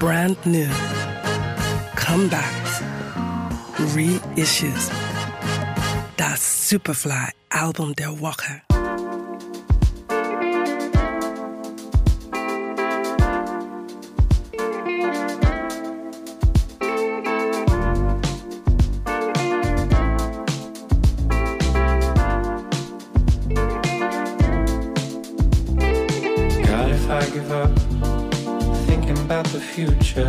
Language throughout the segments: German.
brand new comebacks, reissues. That Superfly album, Der Walker. give up the future,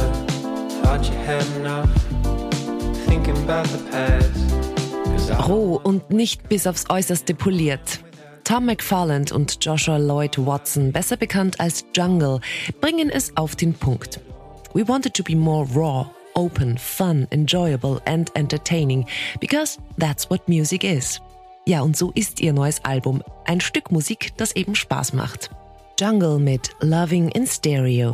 thought you had enough thinking about the past. Roh und nicht bis aufs Äußerste poliert. Tom McFarland und Joshua Lloyd Watson, besser bekannt als Jungle, bringen es auf den Punkt. We wanted to be more raw, open, fun, enjoyable and entertaining, because that's what music is. Ja, und so ist ihr neues Album. Ein Stück Musik, das eben Spaß macht. Jungle mit Loving in Stereo.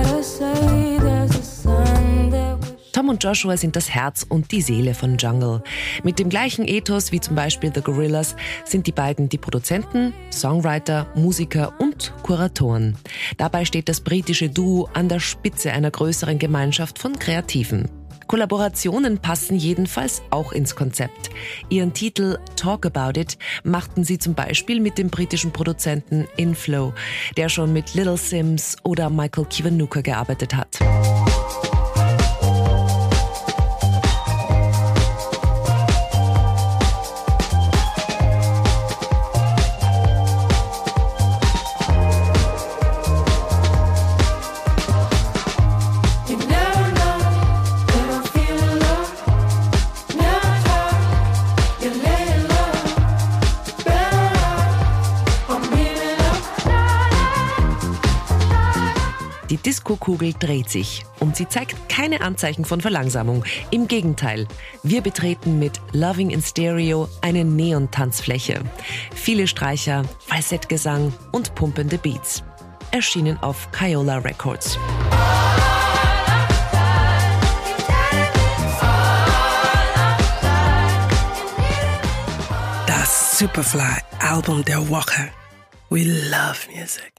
und Joshua sind das Herz und die Seele von Jungle. Mit dem gleichen Ethos wie zum Beispiel The Gorillas sind die beiden die Produzenten, Songwriter, Musiker und Kuratoren. Dabei steht das britische Duo an der Spitze einer größeren Gemeinschaft von Kreativen. Kollaborationen passen jedenfalls auch ins Konzept. Ihren Titel Talk About It machten sie zum Beispiel mit dem britischen Produzenten Inflow, der schon mit Little Sims oder Michael Kiwanuka gearbeitet hat. Die Diskokugel dreht sich und sie zeigt keine Anzeichen von Verlangsamung. Im Gegenteil, wir betreten mit Loving in Stereo eine Neon-Tanzfläche. Viele Streicher, Falsettgesang und pumpende Beats. Erschienen auf Kiola Records. Das Superfly Album der Woche. We love music.